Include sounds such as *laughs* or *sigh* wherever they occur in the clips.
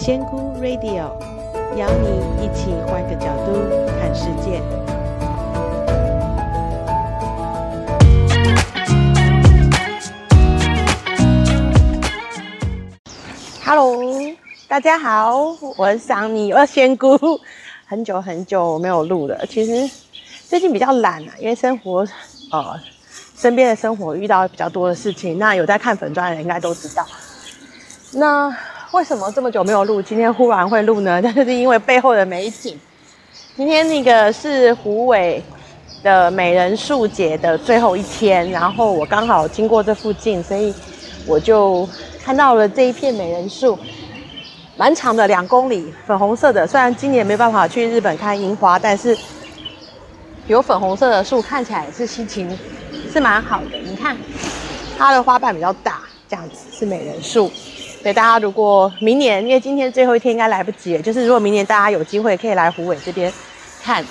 仙姑 Radio 邀你一起换个角度看世界。Hello，大家好，我是桑尼，我是仙姑。很久很久没有录了，其实最近比较懒啊，因为生活呃身边的生活遇到比较多的事情。那有在看粉专的人应该都知道。那为什么这么久没有录？今天忽然会录呢？那 *laughs* 就是因为背后的美景。今天那个是虎尾的美人树节的最后一天，然后我刚好经过这附近，所以我就看到了这一片美人树，蛮长的，两公里，粉红色的。虽然今年没办法去日本看樱花，但是有粉红色的树，看起来是心情是蛮好的。你看，它的花瓣比较大，这样子是美人树。所以大家如果明年，因为今天最后一天应该来不及，就是如果明年大家有机会可以来虎尾这边看。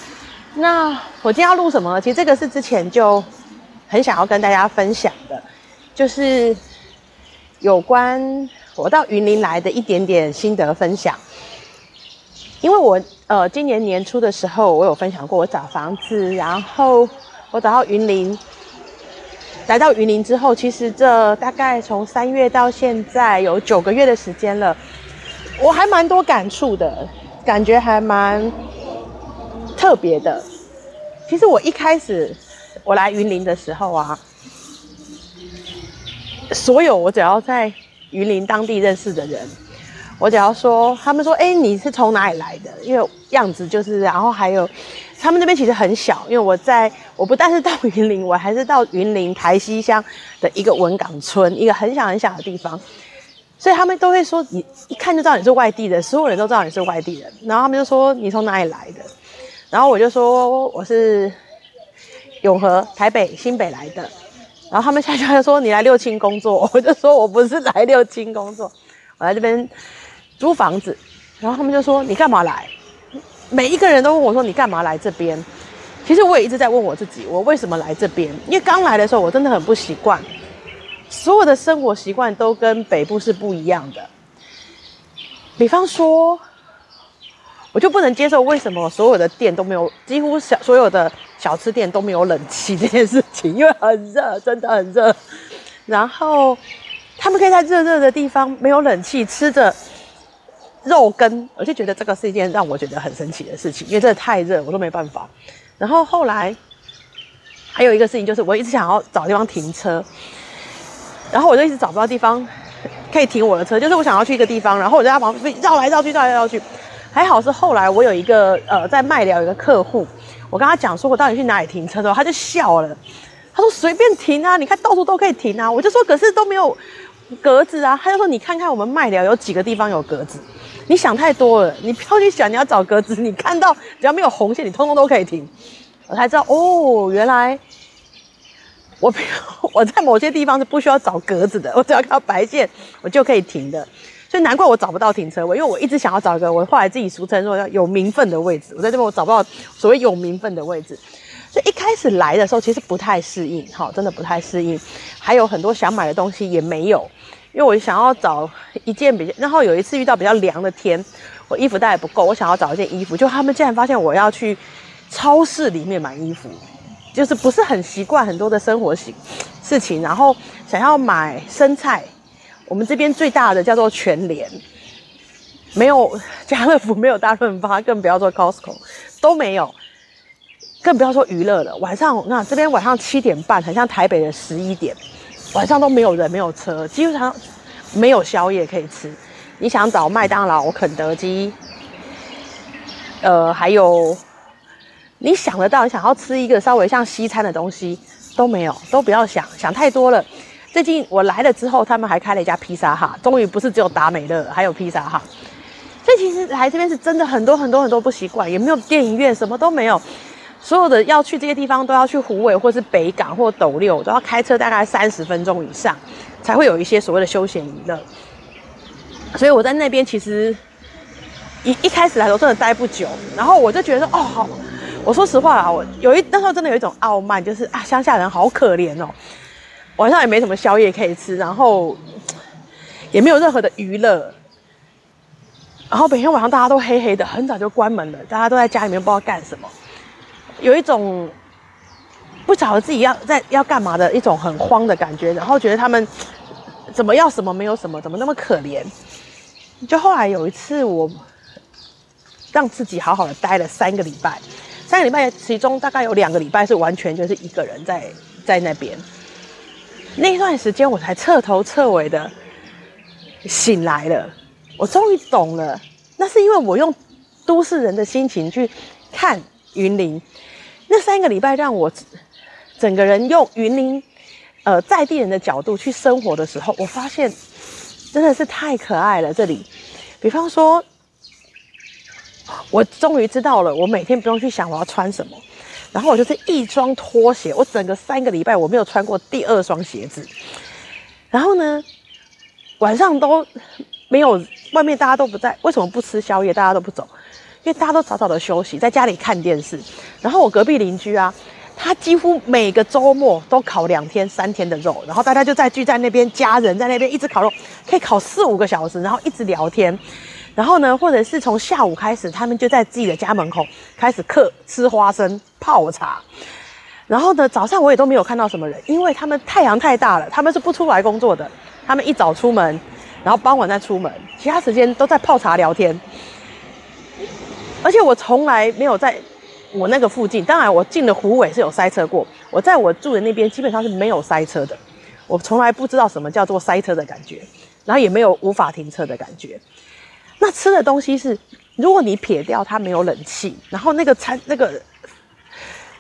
那我今天要录什么？其实这个是之前就很想要跟大家分享的，就是有关我到云林来的一点点心得分享。因为我呃今年年初的时候，我有分享过我找房子，然后我找到云林。来到云林之后，其实这大概从三月到现在有九个月的时间了，我还蛮多感触的，感觉还蛮特别的。其实我一开始我来云林的时候啊，所有我只要在云林当地认识的人，我只要说，他们说，哎，你是从哪里来的？因为样子就是，然后还有。他们那边其实很小，因为我在，我不但是到云林，我还是到云林台西乡的一个文港村，一个很小很小的地方，所以他们都会说，你一看就知道你是外地的，所有人都知道你是外地人，然后他们就说，你从哪里来的，然后我就说我是永和、台北、新北来的，然后他们下去就说，你来六轻工作，我就说我不是来六轻工作，我来这边租房子，然后他们就说，你干嘛来？每一个人都问我说：“你干嘛来这边？”其实我也一直在问我自己：我为什么来这边？因为刚来的时候我真的很不习惯，所有的生活习惯都跟北部是不一样的。比方说，我就不能接受为什么所有的店都没有，几乎小所有的小吃店都没有冷气这件事情，因为很热，真的很热。然后他们可以在热热的地方没有冷气吃着。肉羹，我就觉得这个是一件让我觉得很神奇的事情，因为真的太热，我都没办法。然后后来还有一个事情，就是我一直想要找地方停车，然后我就一直找不到地方可以停我的车，就是我想要去一个地方，然后我就在旁边绕来绕去，绕来绕去。还好是后来我有一个呃在麦寮有一个客户，我跟他讲说我到底去哪里停车的时候，他就笑了，他说随便停啊，你看到处都可以停啊。我就说可是都没有格子啊，他就说你看看我们麦寮有几个地方有格子。你想太多了，你不要去想你要找格子，你看到只要没有红线，你通通都可以停。我才知道哦，原来我 *laughs* 我在某些地方是不需要找格子的，我只要看到白线，我就可以停的。所以难怪我找不到停车位，因为我一直想要找一个我后来自己俗称说要有名分的位置。我在这边我找不到所谓有名分的位置，所以一开始来的时候其实不太适应，哈，真的不太适应，还有很多想买的东西也没有。因为我想要找一件比较，然后有一次遇到比较凉的天，我衣服带不够，我想要找一件衣服，就他们竟然发现我要去超市里面买衣服，就是不是很习惯很多的生活型事情，然后想要买生菜，我们这边最大的叫做全联，没有家乐福，没有大润发，更不要说 Costco 都没有，更不要说娱乐了。晚上那这边晚上七点半，很像台北的十一点。晚上都没有人，没有车，基本上没有宵夜可以吃。你想找麦当劳、肯德基，呃，还有你想得到，想要吃一个稍微像西餐的东西都没有，都不要想，想太多了。最近我来了之后，他们还开了一家披萨哈，终于不是只有达美乐，还有披萨哈。所以其实来这边是真的很多很多很多不习惯，也没有电影院，什么都没有。所有的要去这些地方都要去虎尾或是北港或斗六，都要开车大概三十分钟以上，才会有一些所谓的休闲娱乐。所以我在那边其实一一开始来说真的待不久，然后我就觉得哦好，我说实话啦，我有一那时候真的有一种傲慢，就是啊乡下人好可怜哦，晚上也没什么宵夜可以吃，然后也没有任何的娱乐。然后每天晚上大家都黑黑的，很早就关门了，大家都在家里面不知道干什么，有一种不晓得自己要在要干嘛的一种很慌的感觉，然后觉得他们怎么要什么没有什么，怎么那么可怜。就后来有一次，我让自己好好的待了三个礼拜，三个礼拜其中大概有两个礼拜是完全就是一个人在在那边，那段时间我才彻头彻尾的醒来了。我终于懂了，那是因为我用都市人的心情去看云林，那三个礼拜让我整个人用云林呃在地人的角度去生活的时候，我发现真的是太可爱了。这里，比方说，我终于知道了，我每天不用去想我要穿什么，然后我就是一双拖鞋，我整个三个礼拜我没有穿过第二双鞋子，然后呢，晚上都。没有，外面大家都不在，为什么不吃宵夜？大家都不走，因为大家都早早的休息，在家里看电视。然后我隔壁邻居啊，他几乎每个周末都烤两天、三天的肉，然后大家就在聚在那边，家人在那边一直烤肉，可以烤四五个小时，然后一直聊天。然后呢，或者是从下午开始，他们就在自己的家门口开始嗑吃花生、泡茶。然后呢，早上我也都没有看到什么人，因为他们太阳太大了，他们是不出来工作的，他们一早出门。然后傍晚再出门，其他时间都在泡茶聊天。而且我从来没有在我那个附近，当然我进了虎尾是有塞车过。我在我住的那边基本上是没有塞车的，我从来不知道什么叫做塞车的感觉，然后也没有无法停车的感觉。那吃的东西是，如果你撇掉它没有冷气，然后那个餐那个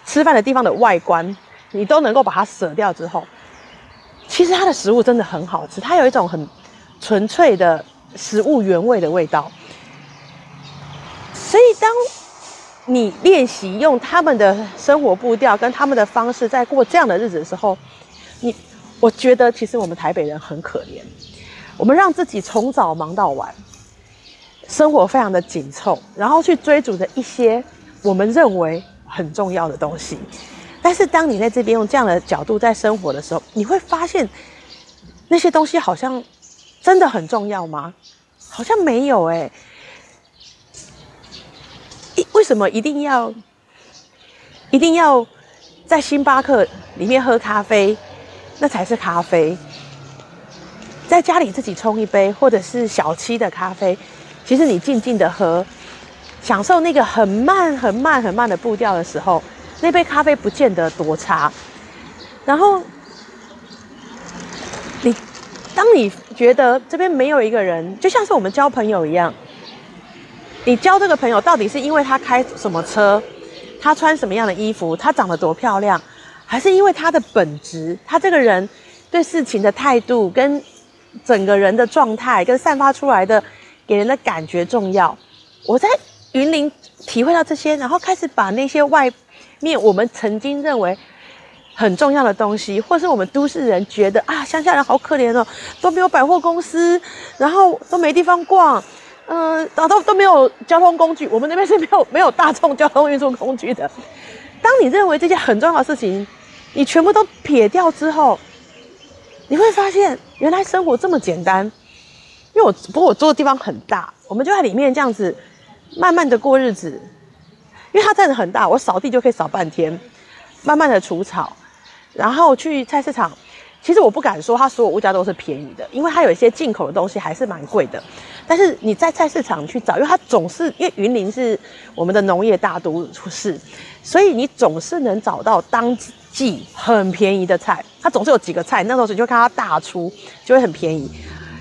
吃饭的地方的外观，你都能够把它舍掉之后，其实它的食物真的很好吃，它有一种很。纯粹的食物原味的味道，所以当你练习用他们的生活步调跟他们的方式在过这样的日子的时候，你我觉得其实我们台北人很可怜，我们让自己从早忙到晚，生活非常的紧凑，然后去追逐着一些我们认为很重要的东西，但是当你在这边用这样的角度在生活的时候，你会发现那些东西好像。真的很重要吗？好像没有哎。为什么一定要一定要在星巴克里面喝咖啡，那才是咖啡？在家里自己冲一杯，或者是小七的咖啡，其实你静静的喝，享受那个很慢、很慢、很慢的步调的时候，那杯咖啡不见得多差。然后你。当你觉得这边没有一个人，就像是我们交朋友一样，你交这个朋友到底是因为他开什么车，他穿什么样的衣服，他长得多漂亮，还是因为他的本质，他这个人对事情的态度跟整个人的状态跟散发出来的给人的感觉重要？我在云林体会到这些，然后开始把那些外面我们曾经认为。很重要的东西，或是我们都市人觉得啊，乡下人好可怜哦，都没有百货公司，然后都没地方逛，嗯、然后都都没有交通工具。我们那边是没有没有大众交通运输工具的。当你认为这件很重要的事情，你全部都撇掉之后，你会发现原来生活这么简单。因为我不过我住的地方很大，我们就在里面这样子慢慢的过日子。因为它真的很大，我扫地就可以扫半天，慢慢的除草。然后去菜市场，其实我不敢说它所有物价都是便宜的，因为它有一些进口的东西还是蛮贵的。但是你在菜市场去找，因为它总是因为云林是我们的农业大都市，所以你总是能找到当季很便宜的菜。它总是有几个菜，那时候你就看它大出，就会很便宜，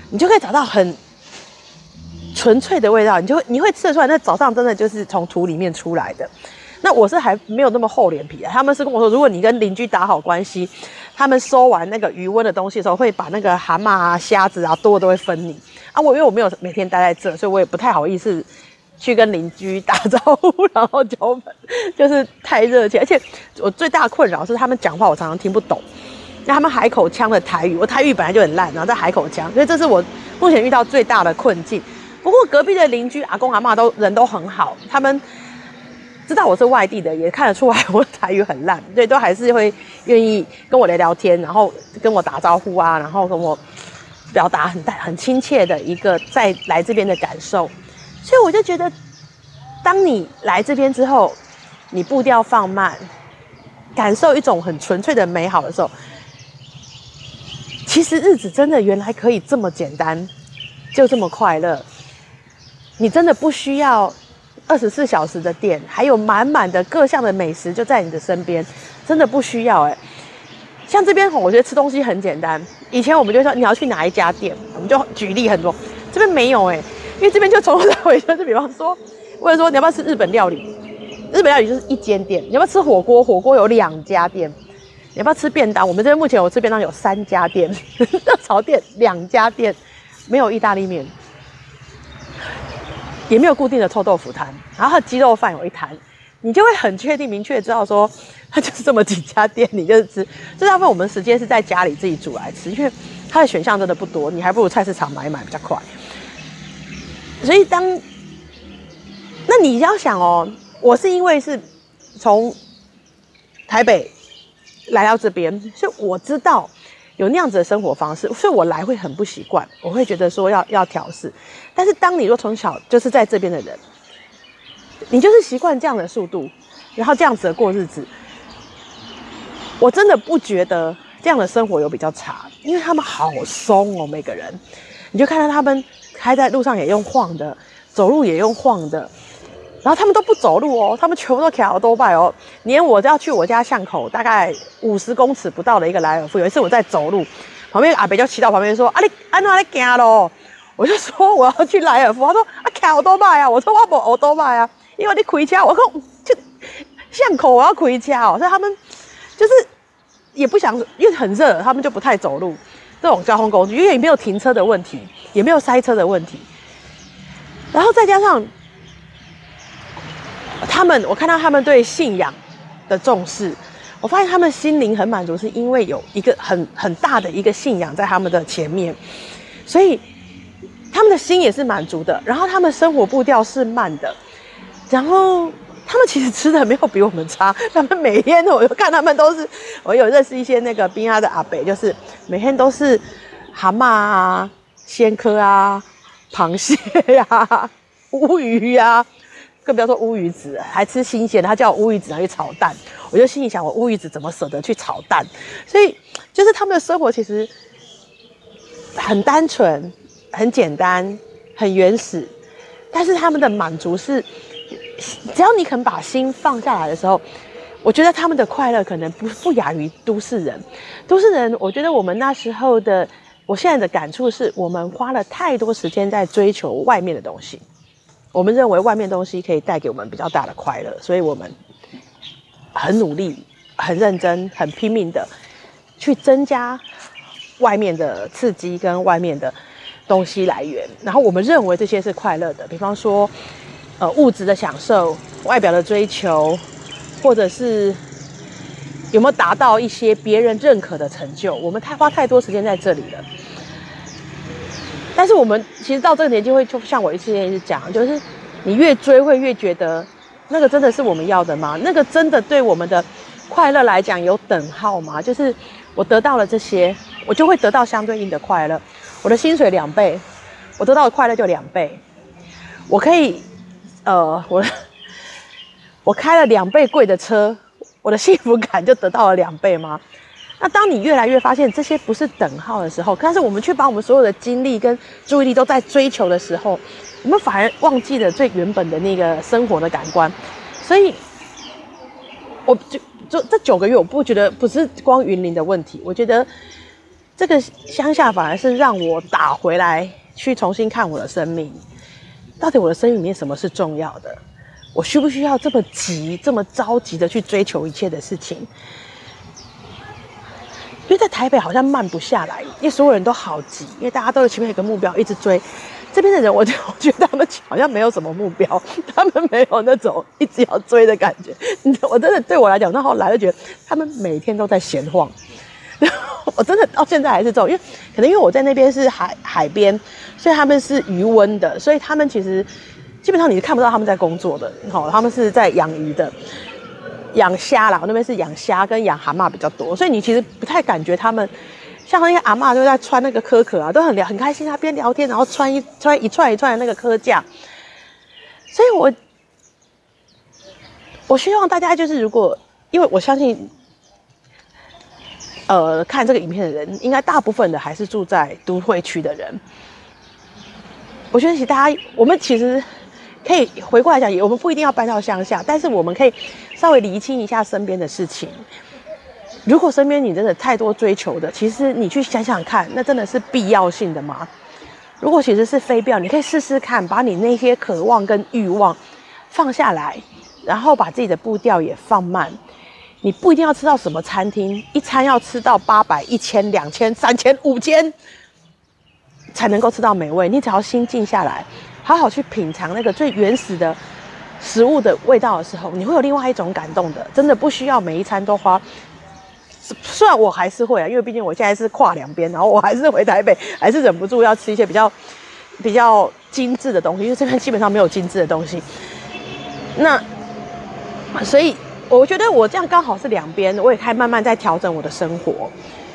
你就可以找到很纯粹的味道，你就会你会吃得出来，那早上真的就是从土里面出来的。那我是还没有那么厚脸皮啊，他们是跟我说，如果你跟邻居打好关系，他们收完那个余温的东西的时候，会把那个蛤蟆啊、虾子啊多的都会分你啊。我因为我没有每天待在这，所以我也不太好意思去跟邻居打招呼，然后交朋就是太热情。而且我最大的困扰是他们讲话我常常听不懂，那他们海口腔的台语，我台语本来就很烂，然后在海口腔，所以这是我目前遇到最大的困境。不过隔壁的邻居阿公阿妈都人都很好，他们。知道我是外地的，也看得出来我台语很烂，对，都还是会愿意跟我聊聊天，然后跟我打招呼啊，然后跟我表达很大很亲切的一个在来这边的感受。所以我就觉得，当你来这边之后，你步调放慢，感受一种很纯粹的美好的时候，其实日子真的原来可以这么简单，就这么快乐。你真的不需要二十四小时的店，还有满满的各项的美食就在你的身边，真的不需要哎。像这边，我觉得吃东西很简单。以前我们就说你要去哪一家店，我们就举例很多。这边没有哎，因为这边就从头到尾就是，比方说，*laughs* 或者说你要不要吃日本料理？日本料理就是一间店。你要不要吃火锅？火锅有两家店。你要不要吃便当？我们这边目前我吃便当有三家店，热炒店两家店，没有意大利面。也没有固定的臭豆腐摊，然后鸡肉饭有一摊，你就会很确定、明确知道说，它就是这么几家店，你就是吃。这大部分我们时间是在家里自己煮来吃，因为它的选项真的不多，你还不如菜市场买一买比较快。所以当，那你要想哦，我是因为是从台北来到这边，所以我知道。有那样子的生活方式，所以我来会很不习惯，我会觉得说要要调试。但是当你若从小就是在这边的人，你就是习惯这样的速度，然后这样子的过日子，我真的不觉得这样的生活有比较差，因为他们好松哦，每个人，你就看到他们开在路上也用晃的，走路也用晃的。然后他们都不走路哦，他们全部都骑欧多拜哦。连我都要去我家巷口，大概五十公尺不到的一个莱尔富，有一次我在走路，旁边阿北就骑到旁边说：“啊你安怎在行咯？”我就说我要去莱尔富，他说：“啊骑欧多拜啊！”我说：“我不欧多拜啊，因为你开车。”我说：“就巷口我要开车哦。”所以他们就是也不想，因为很热，他们就不太走路这种交通工具，因为也没有停车的问题，也没有塞车的问题，然后再加上。他们，我看到他们对信仰的重视，我发现他们心灵很满足，是因为有一个很很大的一个信仰在他们的前面，所以他们的心也是满足的。然后他们生活步调是慢的，然后他们其实吃的没有比我们差。他们每天我就看他们都是，我有认识一些那个冰阿的阿伯，就是每天都是蛤蟆啊、鲜蚵啊、螃蟹呀、啊、乌鱼呀、啊。更不要说乌鱼子，还吃新鲜的。他叫我乌鱼子拿去炒蛋，我就心里想：我乌鱼子怎么舍得去炒蛋？所以，就是他们的生活其实很单纯、很简单、很原始。但是他们的满足是，只要你肯把心放下来的时候，我觉得他们的快乐可能不不亚于都市人。都市人，我觉得我们那时候的，我现在的感触是我们花了太多时间在追求外面的东西。我们认为外面东西可以带给我们比较大的快乐，所以我们很努力、很认真、很拼命的去增加外面的刺激跟外面的东西来源。然后我们认为这些是快乐的，比方说呃物质的享受、外表的追求，或者是有没有达到一些别人认可的成就。我们太花太多时间在这里了。但是我们其实到这个年纪会，就像我一次一次讲，就是你越追会越觉得，那个真的是我们要的吗？那个真的对我们的快乐来讲有等号吗？就是我得到了这些，我就会得到相对应的快乐。我的薪水两倍，我得到的快乐就两倍。我可以，呃，我我开了两倍贵的车，我的幸福感就得到了两倍吗？那当你越来越发现这些不是等号的时候，但是我们却把我们所有的精力跟注意力都在追求的时候，我们反而忘记了最原本的那个生活的感官。所以，我就就这九个月，我不觉得不是光云林的问题，我觉得这个乡下反而是让我打回来去重新看我的生命，到底我的生命里面什么是重要的？我需不需要这么急、这么着急的去追求一切的事情？因为在台北好像慢不下来，因为所有人都好急，因为大家都有前面有个目标一直追。这边的人，我 *laughs* 就我觉得他们好像没有什么目标，他们没有那种一直要追的感觉。我真的对我来讲，那后来就觉得他们每天都在闲晃。*laughs* 我真的到现在还是这种，因为可能因为我在那边是海海边，所以他们是鱼塭的，所以他们其实基本上你是看不到他们在工作的，好，他们是在养鱼的。养虾啦，我那边是养虾跟养蛤蟆比较多，所以你其实不太感觉他们像那些阿嬷都在穿那个壳壳啊，都很聊很开心啊，边聊天然后穿一穿一串一串的那个壳架，所以我我希望大家就是，如果因为我相信，呃，看这个影片的人，应该大部分的还是住在都会区的人。我觉得其实大家，我们其实可以回过来讲，我们不一定要搬到乡下，但是我们可以稍微厘清一下身边的事情。如果身边你真的太多追求的，其实你去想想看，那真的是必要性的吗？如果其实是非必要，你可以试试看，把你那些渴望跟欲望放下来，然后把自己的步调也放慢。你不一定要吃到什么餐厅，一餐要吃到八百、一千、两千、三千、五千，才能够吃到美味。你只要心静下来，好好去品尝那个最原始的食物的味道的时候，你会有另外一种感动的。真的不需要每一餐都花。虽然我还是会啊，因为毕竟我现在是跨两边，然后我还是回台北，还是忍不住要吃一些比较比较精致的东西，因为这边基本上没有精致的东西。那所以。我觉得我这样刚好是两边，我也开慢慢在调整我的生活，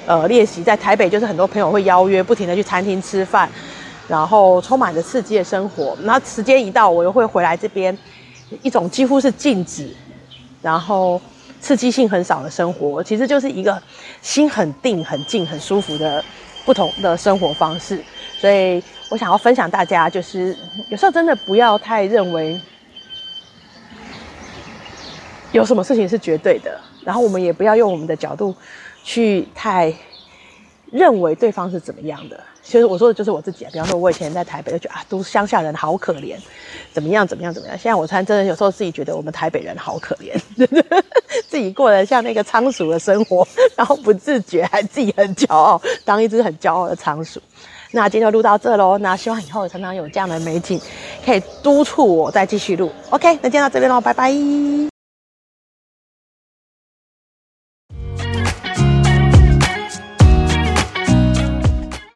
呃，练习在台北就是很多朋友会邀约，不停的去餐厅吃饭，然后充满着刺激的生活。然后时间一到，我又会回来这边，一种几乎是静止，然后刺激性很少的生活，其实就是一个心很定、很静、很舒服的不同的生活方式。所以我想要分享大家，就是有时候真的不要太认为。有什么事情是绝对的，然后我们也不要用我们的角度去太认为对方是怎么样的。其实我说的就是我自己啊，比方说，我以前在台北就觉得啊，都乡下人好可怜，怎么样怎么样怎么样。现在我才真的有时候自己觉得我们台北人好可怜，*laughs* 自己过得像那个仓鼠的生活，然后不自觉还自己很骄傲，当一只很骄傲的仓鼠。那今天就录到这喽，那希望以后常常有这样的美景可以督促我再继续录。OK，那今天到这边喽，拜拜。